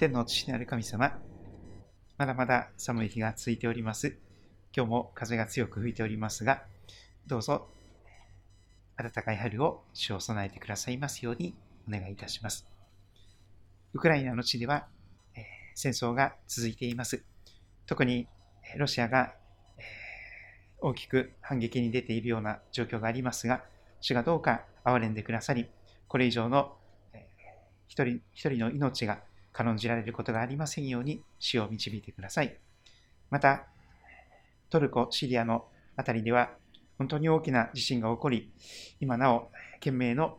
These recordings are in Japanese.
天の父なる神様、まだまだ寒い日が続いております。今日も風が強く吹いておりますが、どうぞ暖かい春を主を備えてくださいますようにお願いいたします。ウクライナの地では、えー、戦争が続いています。特にロシアが、えー、大きく反撃に出ているような状況がありますが、主がどうか憐れんでくださり、これ以上の、えー、一人一人の命が軽んじられることがありませんように死を導いてください。また、トルコ、シリアのあたりでは本当に大きな地震が起こり、今なお懸命の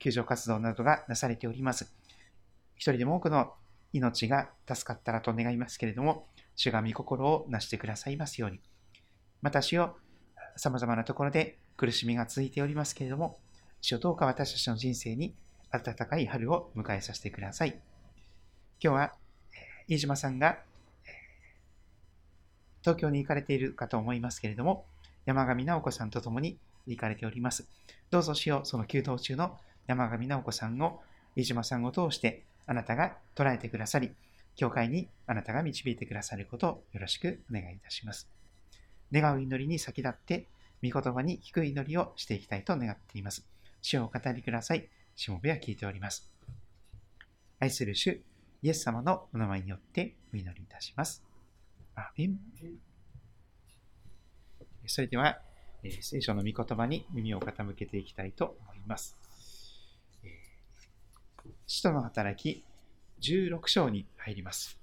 救助活動などがなされております。一人でも多くの命が助かったらと願いますけれども、主が御心をなしてくださいますように。また主よ、様々なところで苦しみが続いておりますけれども、主よどうか私たちの人生に暖かい春を迎えさせてください。今日は、飯島さんが東京に行かれているかと思いますけれども、山上直子さんと共に行かれております。どうぞしよう、その急騰中の山上直子さんを、飯島さんを通して、あなたが捉えてくださり、教会にあなたが導いてくださることをよろしくお願いいたします。願う祈りに先立って、御言葉に低い祈りをしていきたいと願っています。主をお語りください。しもべは聞いております。愛する主、イエス様のお名前によってお祈りいたします。アメン。それでは、聖書の御言葉に耳を傾けていきたいと思います。使徒の働き16章に入ります。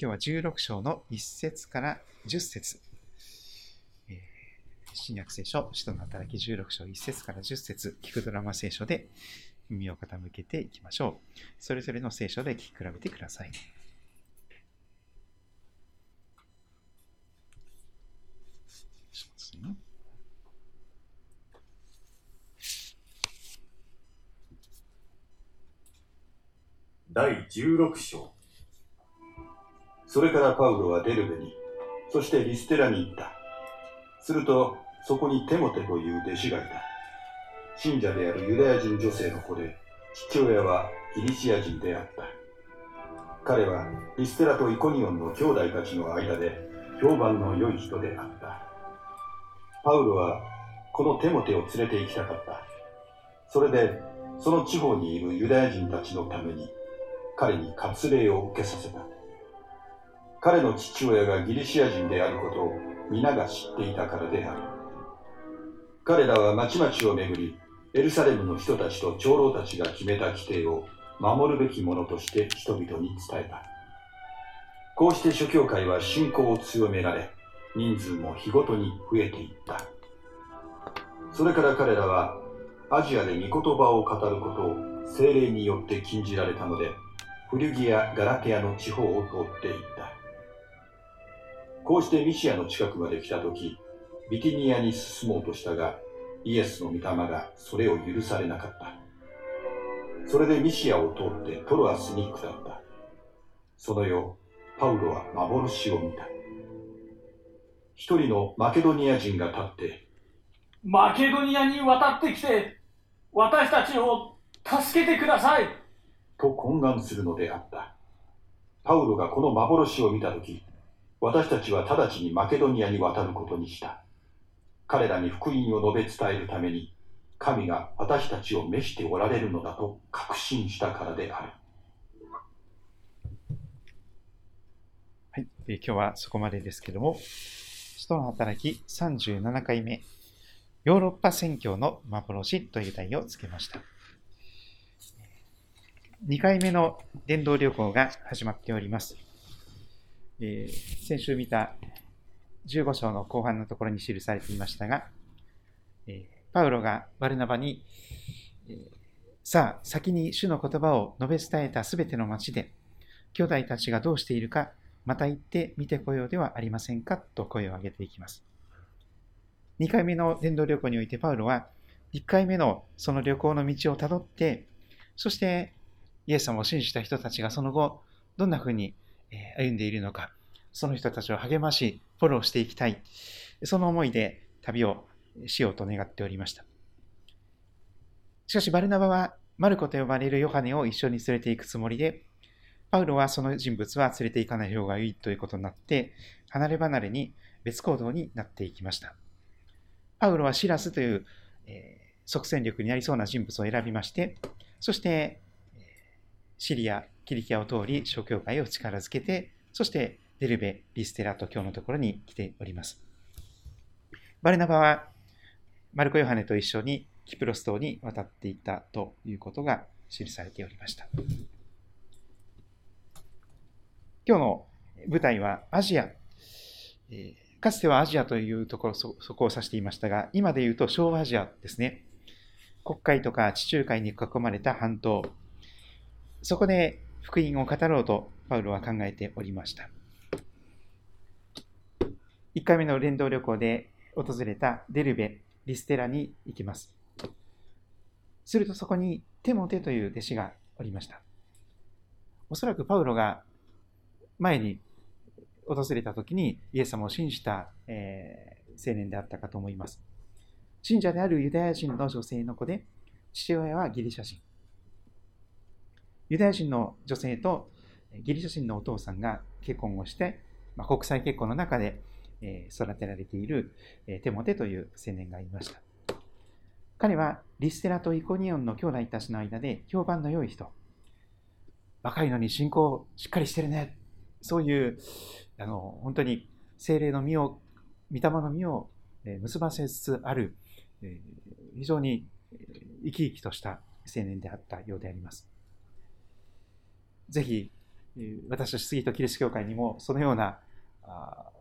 今日は16章の1節から10節新約聖書、使徒の働き16章1節から10節聞くドラマ聖書で耳を傾けていきましょう。それぞれの聖書で聞き比べてください。第16章それからパウロはデルベに、そしてリステラに行った。すると、そこにテモテという弟子がいた。信者であるユダヤ人女性の子で、父親はギリシア人であった。彼はリステラとイコニオンの兄弟たちの間で評判の良い人であった。パウロはこのテモテを連れて行きたかった。それで、その地方にいるユダヤ人たちのために、彼に割礼を受けさせた。彼の父親がギリシア人であることを皆が知っていたからである。彼らは町々をめぐり、エルサレムの人たちと長老たちが決めた規定を守るべきものとして人々に伝えた。こうして諸教会は信仰を強められ、人数も日ごとに増えていった。それから彼らはアジアで御言葉を語ることを精霊によって禁じられたので、フリュギア・ガラテアの地方を通っていった。こうしてミシアの近くまで来たとき、ビティニアに進もうとしたが、イエスの御霊がそれを許されなかった。それでミシアを通ってトロアスに下った。その夜、パウロは幻を見た。一人のマケドニア人が立って、マケドニアに渡ってきて、私たちを助けてくださいと懇願するのであった。パウロがこの幻を見たとき、私たちは直ちにマケドニアに渡ることにした。彼らに福音を述べ伝えるために、神が私たちを召しておられるのだと確信したからである。はい、え、今日はそこまでですけども、使徒の働き37回目、ヨーロッパ宣教の幻という題をつけました。2回目の伝道旅行が始まっております。えー、先週見た15章の後半のところに記されていましたが、えパウロがバルナバに、えさあ、先に主の言葉を述べ伝えたすべての町で、兄弟たちがどうしているか、また行って見てこようではありませんかと声を上げていきます。2回目の伝道旅行においてパウロは、1回目のその旅行の道をたどって、そしてイエス様を信じた人たちがその後、どんな風に歩んでいるのか、その人たちを励まし、フォローしていきたい。その思いで旅をしようと願っておりました。しかし、バルナバはマルコと呼ばれるヨハネを一緒に連れて行くつもりで、パウロはその人物は連れて行かない方がいいということになって、離れ離れに別行動になっていきました。パウロはシラスという、えー、即戦力になりそうな人物を選びまして、そして、シリア、キリキアを通り、諸教会を力づけて、そしてデルベ、リステラと今日のところに来ております。バルナバは、マルコ・ヨハネと一緒にキプロス島に渡っていたということが記されておりました。今日の舞台はアジア。かつてはアジアというところそ、そこを指していましたが、今で言うと小アジアですね。国会とか地中海に囲まれた半島。そこで福音を語ろうとパウロは考えておりました。1回目の連動旅行で訪れたデルベ、リステラに行きます。するとそこにテモテという弟子がおりました。おそらくパウロが前に訪れた時にイエス様を信じた、えー、青年であったかと思います。信者であるユダヤ人の女性の子で、父親はギリシャ人。ユダヤ人の女性とギリシャ人のお父さんが結婚をして、まあ、国際結婚の中で、え、育てられている、え、テモテという青年がいました。彼はリステラとイコニオンの兄弟たちの間で評判の良い人。若いのに信仰しっかりしてるね。そういう、あの、本当に精霊の実を、御霊の実を結ばせつつある、非常に生き生きとした青年であったようであります。ぜひ、私たち杉戸キリスト教会にもそのような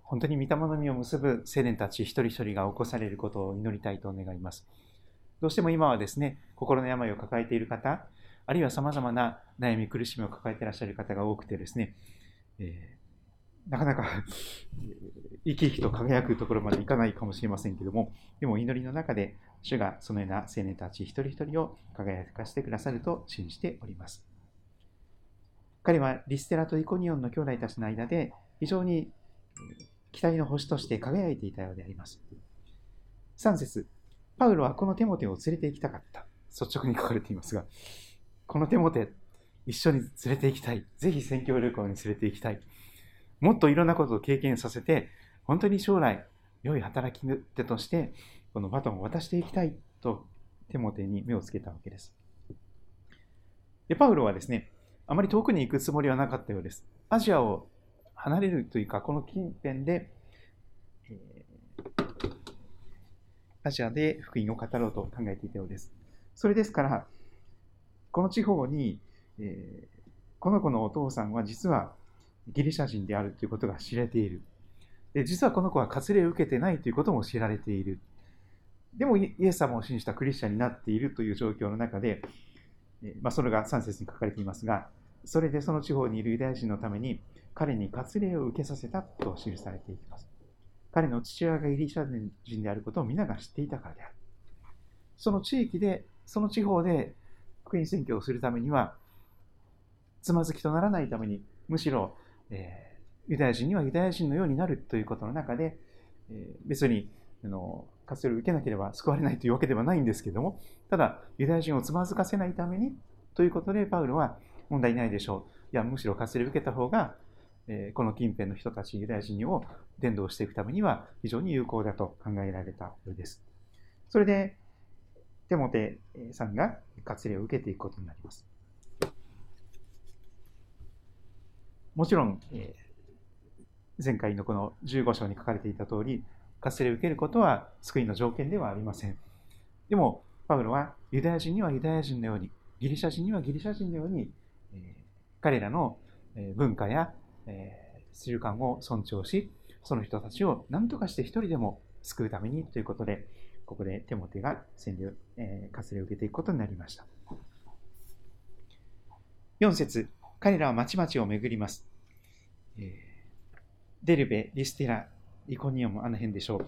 本当に御霊の実を結ぶ青年たち一人一人が起こされることを祈りたいと願います。どうしても今はですね、心の病を抱えている方、あるいは様々な悩み苦しみを抱えていらっしゃる方が多くてですね、えー、なかなか生き生きと輝くところまでいかないかもしれませんけども、でも祈りの中で主がそのような青年たち一人一人を輝かせてくださると信じております。彼はリステラとイコニオンの兄弟たちの間で非常に期待の星として輝いていたようであります。3節パウロはこのテモテを連れて行きたかった。率直に書かれていますが、このテモテ、一緒に連れて行きたい。ぜひ宣教旅行に連れて行きたい。もっといろんなことを経験させて、本当に将来、良い働き手として、このバトンを渡していきたいと、テモテに目をつけたわけです。で、パウロはですね、あまり遠くに行くつもりはなかったようです。アジアを離れるというか、この近辺で、えアジアで福音を語ろうと考えていたようです。それですから、この地方に、えー、この子のお父さんは実はギリシャ人であるということが知れている。で実はこの子は割礼を受けてないということも知られている。でもイエス様を信じたクリスチャンになっているという状況の中で、まあ、それが3節に書かれていますが、それでその地方にいるユダヤ人のために彼に割礼を受けさせたと記されていきます。彼の父親がギリシャ人であることを皆が知っていたからである。その地域で、その地方で福音宣教をするためには、つまずきとならないために、むしろ、えー、ユダヤ人にはユダヤ人のようになるということの中で、えー、別にあの活用を受けなければ救われないというわけではないんですけども、ただ、ユダヤ人をつまずかせないためにということで、パウロは問題ないでしょう。いや、むしろ活用を受けた方が、え、この近辺の人たち、ユダヤ人を伝道していくためには非常に有効だと考えられたようです。それで、テモテさんが割礼を受けていくことになります。もちろん、前回のこの15章に書かれていた通り、割礼を受けることは救いの条件ではありません。でも、パウロはユダヤ人にはユダヤ人のように、ギリシャ人にはギリシャ人のように、彼らの文化や、え、習慣を尊重し、その人たちを何とかして一人でも救うためにということで、ここでテモテが洗礼、えー、割礼を受けていくことになりました。4節彼らは町々を巡ります。えー、デルベ、リスティラ、イコニオム、あの辺でしょう。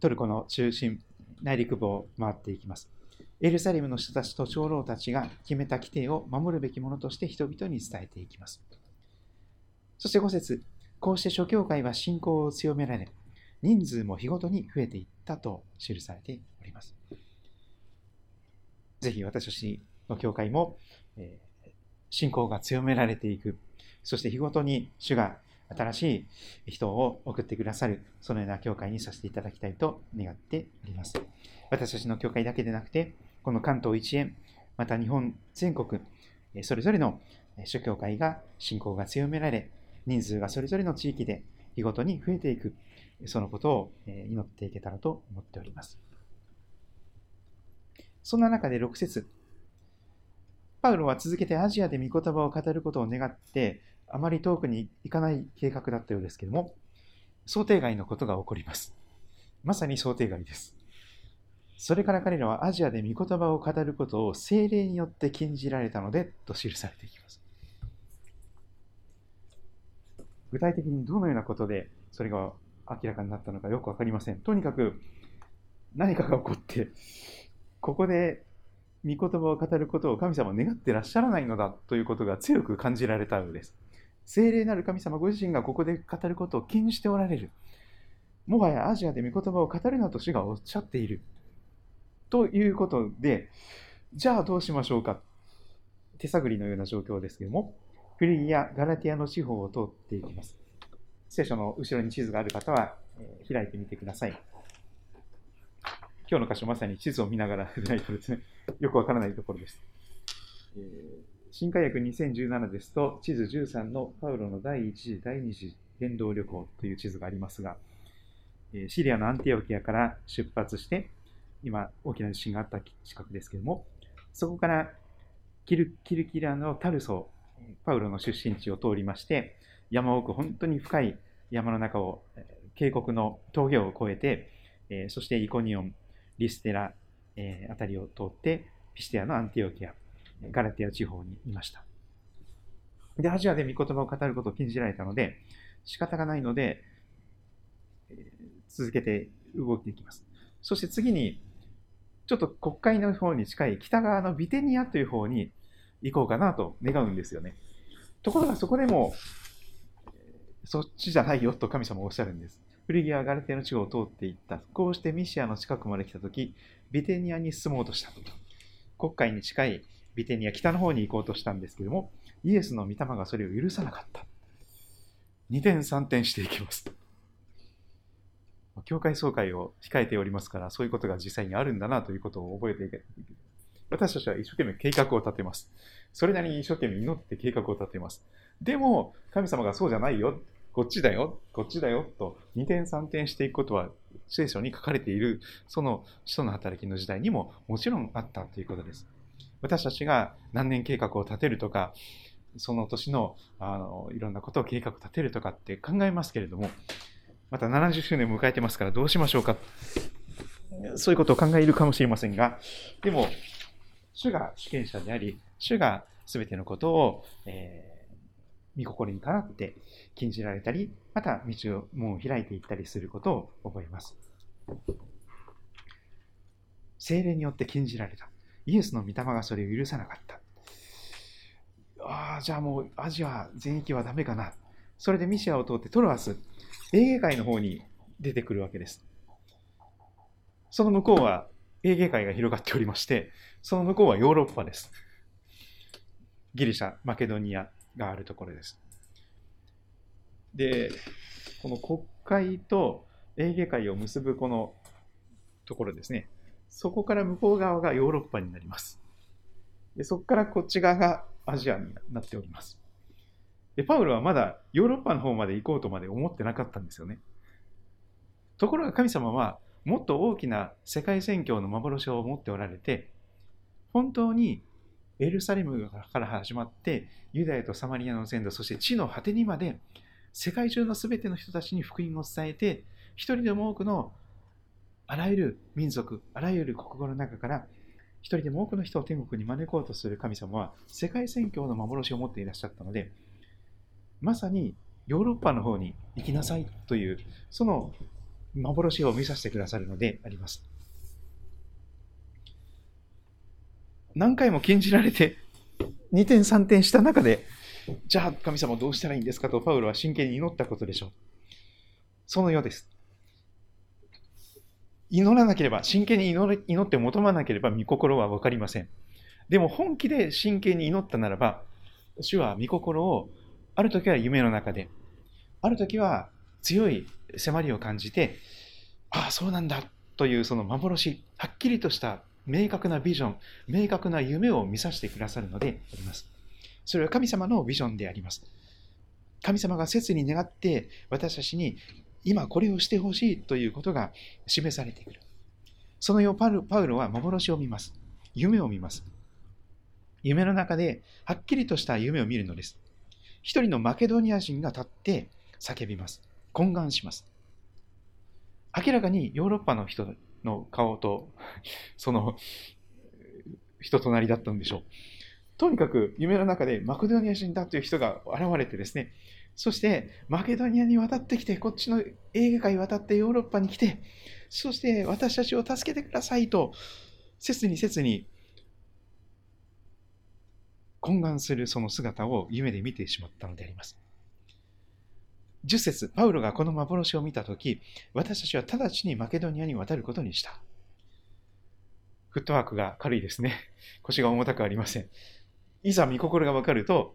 トルコの中心、内陸部を回っていきます。エルサレムの人たちと長老たちが決めた規定を守るべきものとして人々に伝えていきます。そして5節こうして諸教会は信仰を強められ、人数も日ごとに増えていったと記されております。ぜひ私たちの教会も、えー、信仰が強められていく。そして日ごとに主が新しい人を送ってくださる、そのような教会にさせていただきたいと願っております。私たちの教会だけでなくて、この関東一円、また日本全国、それぞれの諸教会が信仰が強められ、人数がそれぞれの地域で日ごとに増えていく、そのことを祈っていけたらと思っております。そんな中で6節パウロは続けてアジアで御言葉を語ることを願って、あまり遠くに行かない計画だったようですけれども、想定外のことが起こります。まさに想定外です。それから彼らはアジアで御言葉を語ることを精霊によって禁じられたのでと記されていきます。具体的にどのようなことでそれが明らかになったのかよくわかりません。とにかく何かが起こって、ここで御言葉を語ることを神様は願ってらっしゃらないのだということが強く感じられたようです。聖霊なる神様ご自身がここで語ることを禁じておられる。もはやアジアで御言葉を語るなと主がおっしゃっている。ということで、じゃあどうしましょうか。手探りのような状況ですけども、フリギア・ガラティアの地方を通っていきます。聖書の後ろに地図がある方は、えー、開いてみてください。今日の箇所まさに地図を見ながらでないとですね、よくわからないところです。え新海訳2017ですと、地図13のパウロの第1次、第2次伝道旅行という地図がありますが、シリアのアンティオキアから出発して、今大きな地震があった近くですけれども、そこからキルキルキラのタルソ、パウロの出身地を通りまして、山奥、本当に深い山の中を、渓谷の峠を越えて、そしてイコニオン、リステラ、あたりを通って、ピシテアのアンティオキア、ガラティア地方にいました。で、アジアで御言葉を語ることを禁じられたので、仕方がないので、続けて動いていきます。そして次に、ちょっと国会の方に近い北側のビテニアという方に行こうかなと願うんですよね。ところがそこでも、そっちじゃないよと神様おっしゃるんです。フリギアはガラテの地方を通っていった。こうしてミシアの近くまで来たとき、ビテニアに進もうとしたと。国会に近いビテニア、北の方に行こうとしたんですけども、イエスの御霊がそれを許さなかった。2点3点していきます。教会総会を控えておりますから、そういうことが実際にあるんだなということを覚えていけ私たちは一生懸命計画を立てます。それなりに一生懸命祈って計画を立てます。でも、神様がそうじゃないよ。こっちだよ。こっちだよ。と2点3点していくことは聖書に書かれている、その使徒の働きの時代にももちろんあったということです。私たちが何年計画を立てるとか、その年のあのいろんなことを計画立てるとかって考えますけれども、また70周年を迎えてますからどうしましょうか。そういうことを考えるかもしれませんが、でも、主が主権者であり、主が全てのことを、えー、御心にかなって禁じられたり、また道を門を開いていったりすることを覚えます。精霊によって禁じられた。イエスの御霊がそれを許さなかった。ああ、じゃあもうアジア全域はダメかな。それでミシアを通ってトロアス、エーゲ海の方に出てくるわけです。その向こうはエーゲ海が広がっておりまして、その向こうはヨーロッパです。ギリシャ、マケドニアがあるところです。で、この国会とエーゲ海を結ぶこのところですね。そこから向こう側がヨーロッパになります。でそこからこっち側がアジアになっております。で、パウロはまだヨーロッパの方まで行こうとまで思ってなかったんですよね。ところが神様はもっと大きな世界宣教の幻を持っておられて、本当にエルサレムから始まって、ユダヤとサマリアの全土、そして地の果てにまで、世界中のすべての人たちに福音を伝えて、一人でも多くのあらゆる民族、あらゆる国語の中から、一人でも多くの人を天国に招こうとする神様は、世界宣教の幻を持っていらっしゃったので、まさにヨーロッパの方に行きなさいという、その幻を見させてくださるのであります。何回も禁じられて、2点3点した中で、じゃあ神様どうしたらいいんですかとパウロは真剣に祈ったことでしょう。そのようです。祈らなければ、真剣に祈祈って求まなければ、御心は分かりません。でも本気で真剣に祈ったならば、主は御心をある時は夢の中で、ある時は強い迫りを感じて、ああ、そうなんだというその幻、はっきりとした明確なビジョン、明確な夢を見させてくださるのであります。それは神様のビジョンであります。神様が切に願って私たちに今これをしてほしいということが示されてくる。そのようパウパウロは幻を見ます。夢を見ます。夢の中ではっきりとした夢を見るのです。一人のマケドニア人が立って叫びます。懇願します。明らかにヨーロッパの人の顔と、その人となりだったんでしょう。とにかく夢の中でマケドニア人だという人が現れてですね、そしてマケドニアに渡ってきて、こっちの映画界渡ってヨーロッパに来て、そして私たちを助けてくださいと、切に切に懇願するその姿を夢で見てしまったのであります。10節パウロがこの幻を見たとき、私たちは直ちにマケドニアに渡ることにした。フットワークが軽いですね。腰が重たくありません。いざ見心がわかると、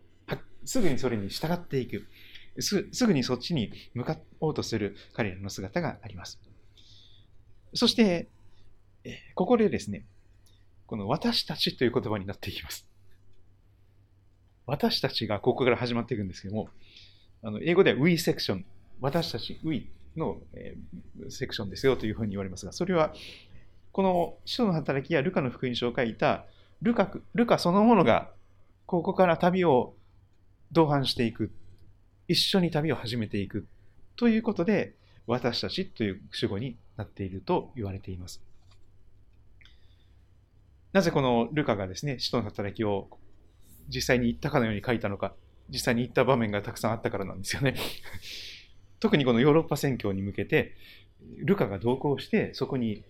すぐにそれに従っていくす。すぐにそっちに向かおうとする彼らの姿があります。そして、ここでですね、この私たちという言葉になっていきます。私たちがここから始まっていくんですけども、あの英語では we セクション、私たち we の、えー、セクションですよというふうに言われますが、それはこの使徒の働きやルカの福音書を書いたルカルカそのものがここから旅を同伴していく。一緒に旅を始めていく。ということで、私たちという主語になっていると言われています。なぜこのルカがですね、使徒の働きを実際に言ったかのように書いたのか、実際に言った場面がたくさんあったからなんですよね。特にこのヨーロッパ宣教に向けて、ルカが同行して、そこに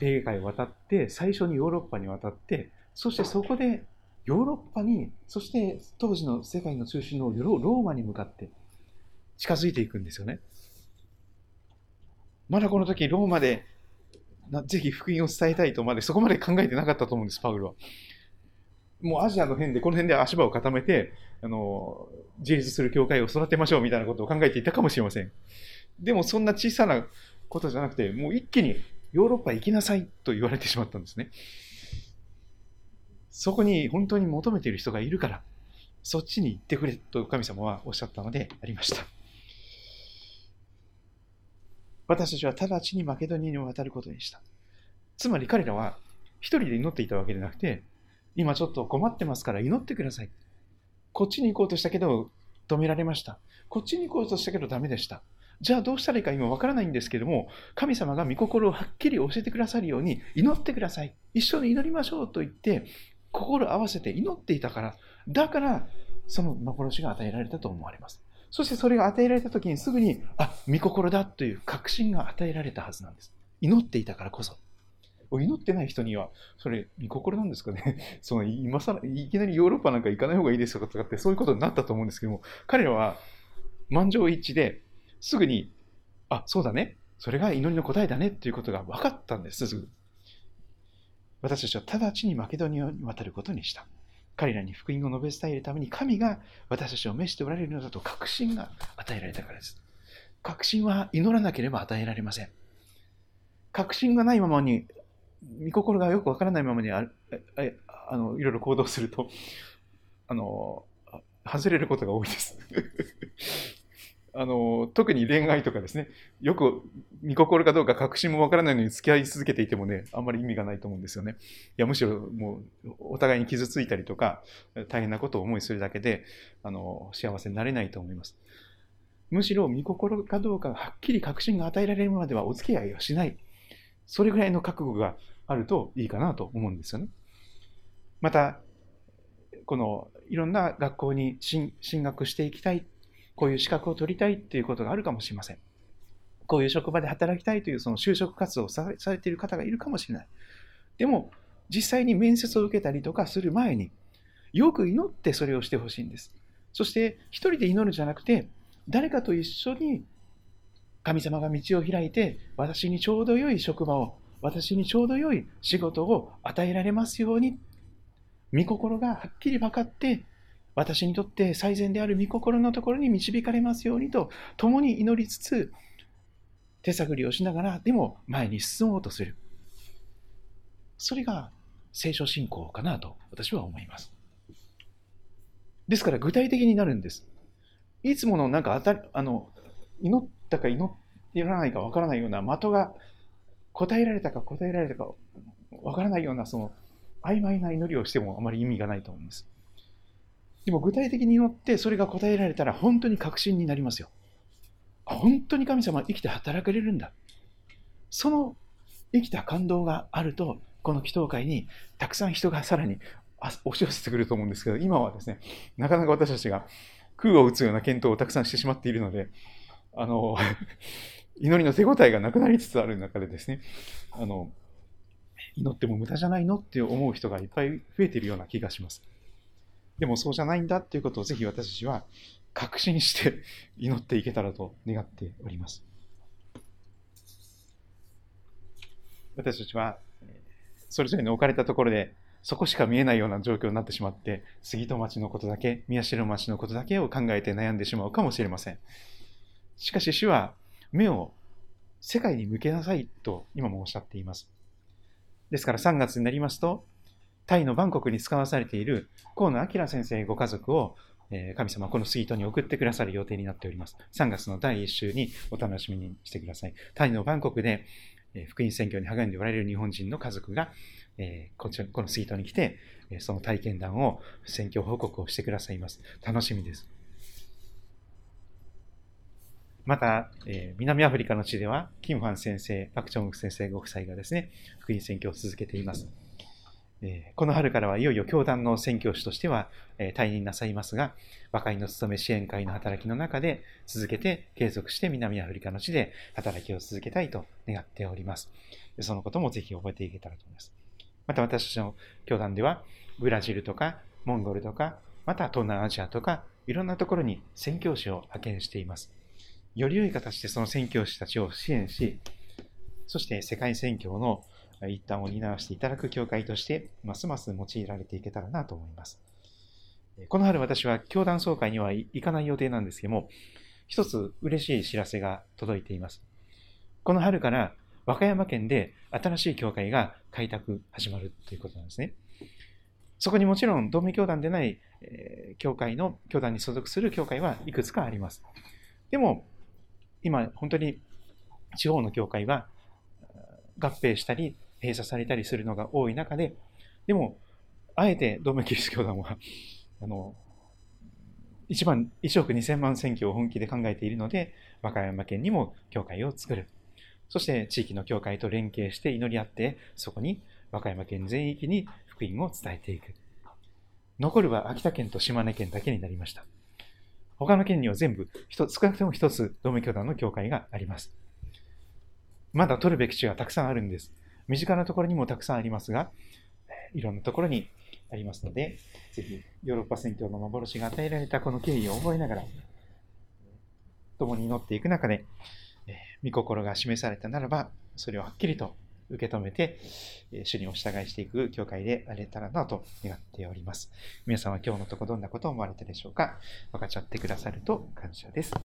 英会を渡って、最初にヨーロッパに渡って、そしてそこでヨーロッパに、そして当時の世界の中心のローマに向かって近づいていくんですよね。まだこの時、ローマでぜひ福音を伝えたいとまでそこまで考えてなかったと思うんです、パウロは。もうアジアの辺で、この辺で足場を固めて、あの、自立する教会を育てましょうみたいなことを考えていたかもしれません。でもそんな小さなことじゃなくて、もう一気にヨーロッパ行きなさいと言われてしまったんですね。そこに本当に求めている人がいるから、そっちに行ってくれと神様はおっしゃったのでありました。私たちは直ちにマケドニアに渡ることにした。つまり彼らは一人で祈っていたわけでなくて、今ちょっと困ってますから祈ってください。こっちに行こうとしたけど止められました。こっちに行こうとしたけどダメでした。じゃあどうしたらいいか今わからないんですけども、神様が御心をはっきり教えてくださるように祈ってください。一緒に祈りましょうと言って、心合わせて祈っていたから、だからその幻が与えられたと思われます。そしてそれが与えられた時にすぐに、あ、御心だという確信が与えられたはずなんです。祈っていたからこそ。祈ってない人には、それ、御心なんですかね？その今更、いきなりヨーロッパなんか行かない方がいいですとかって、そういうことになったと思うんですけども、彼らは満場一致で、すぐに、あ、そうだね。それが祈りの答えだねっていうことが分かったんです、すぐ。私たちは直ちにマケドニアに渡ることにした。彼らに福音を述べ伝えるために神が私たちを召しておられるのだと確信が与えられたからです。確信は祈らなければ与えられません。確信がないままに、御心がよくわからないままにああのいろいろ行動すると、あの、外れることが多いです あの、特に恋愛とかですね、よく見心かどうか確信もわからないのに付き合い続けていてもね、あんまり意味がないと思うんですよね。いや、むしろもう、お互いに傷ついたりとか、大変なことを思いするだけで、あの、幸せになれないと思います。むしろ見心かどうかはっきり確信が与えられるまではお付き合いはしない。それぐらいの覚悟があるといいかなと思うんですよね。また、このいろんな学校に進学していきたいこういう資格を取りたいっていうことがあるかもしれません。こういう職場で働きたいというその就職活動をされている方がいるかもしれない。でも、実際に面接を受けたりとかする前に、よく祈ってそれをしてほしいんです。そして、一人で祈るんじゃなくて、誰かと一緒に神様が道を開いて、私にちょうど良い職場を、私にちょうど良い仕事を与えられますように、御心がはっきり分かって、私にとって最善である御心のところに導かれますようにと、共に祈りつつ、手探りをしながら、でも前に進もうとする。それが聖書信仰かなと私は思います。ですから具体的になるんです。いつものなんか当た、あの、祈ったか祈らないかわからないような的が答えられたか答えられたかわからないようなその曖昧な祈りをしてもあまり意味がないと思います。でも具体的に祈ってそれが答えられたら本当に確信になりますよ。本当に神様は生きて働かれるんだ。その生きた感動があると、この祈祷会にたくさん人がさらに押し寄せてくると思うんですけど、今はですね、なかなか私たちが空を打つような検討をたくさんしてしまっているので、あの、祈りの手応えがなくなりつつある中でですね、あの、祈っても無駄じゃないのって思う人がいっぱい増えているような気がします。でもそうじゃないんだっていうことをぜひ私たちは確信して祈っていけたらと願っております。私たちはそれぞれの置かれたところでそこしか見えないような状況になってしまって杉戸町のことだけ宮代町のことだけを考えて悩んでしまうかもしれませんしかし主は目を世界に向けなさいと今もおっしゃっていますですから3月になりますとタイのバンコクに使わされている河野明先生ご家族を神様このスイートに送ってくださる予定になっております。3月の第1週にお楽しみにしてください。タイのバンコクで、福音宣教に励んでおられる日本人の家族が、このスイートに来て、その体験談を宣教報告をしてくださいます。楽しみです。また、えー南アフリカの地では、キムファン先生、パクチョンク先生ご夫妻がですね、福音宣教を続けています。えーこの春からはいよいよ教団の宣教師としては、えー退任なさいますが、和解の務め支援会の働きの中で続けて継続して南アフリカの地で働きを続けたいと願っております。そのこともぜひ覚えていけたらと思います。また私たちの教団では、ブラジルとかモンゴルとか、また東南アジアとか、いろんなところに宣教師を派遣しています。より良い形でその宣教師たちを支援し、そして世界宣教の一端を担わせていただく教会として、ますます用いられていけたらなと思います。この春私は教団総会には行かない予定なんですけども、一つ嬉しい知らせが届いています。この春から和歌山県で新しい教会が開拓始まるということなんですね。そこにもちろん同盟教団でない、え教会の教団に所属する教会はいくつかあります。でも、今本当に地方の教会は合併したり閉鎖されたりするのが多い中で、でも、あえて同盟キリスト教団は、あの、1万、1億2000万選挙を本気で考えているので、和歌山県にも教会を作る。そして地域の教会と連携して祈り合って、そこに和歌山県全域に福音を伝えていく。残るは秋田県と島根県だけになりました。他の県には全部、少なくとも一つ同盟教団の教会があります。まだ取るべき地がたくさんあるんです。身近なところにもたくさんありますが、いろんなところにありますので、ぜひヨーロッパ宣教の幻が与えられたこの経緯を覚えながら、共に祈っていく中で、えー御心が示されたならば、それをはっきりと受け止めて、主にお従いしていく教会であれたらなと願っております。皆さんは今日のとこどんなことを思われたでしょうか？分かっちゃってくださると感謝です。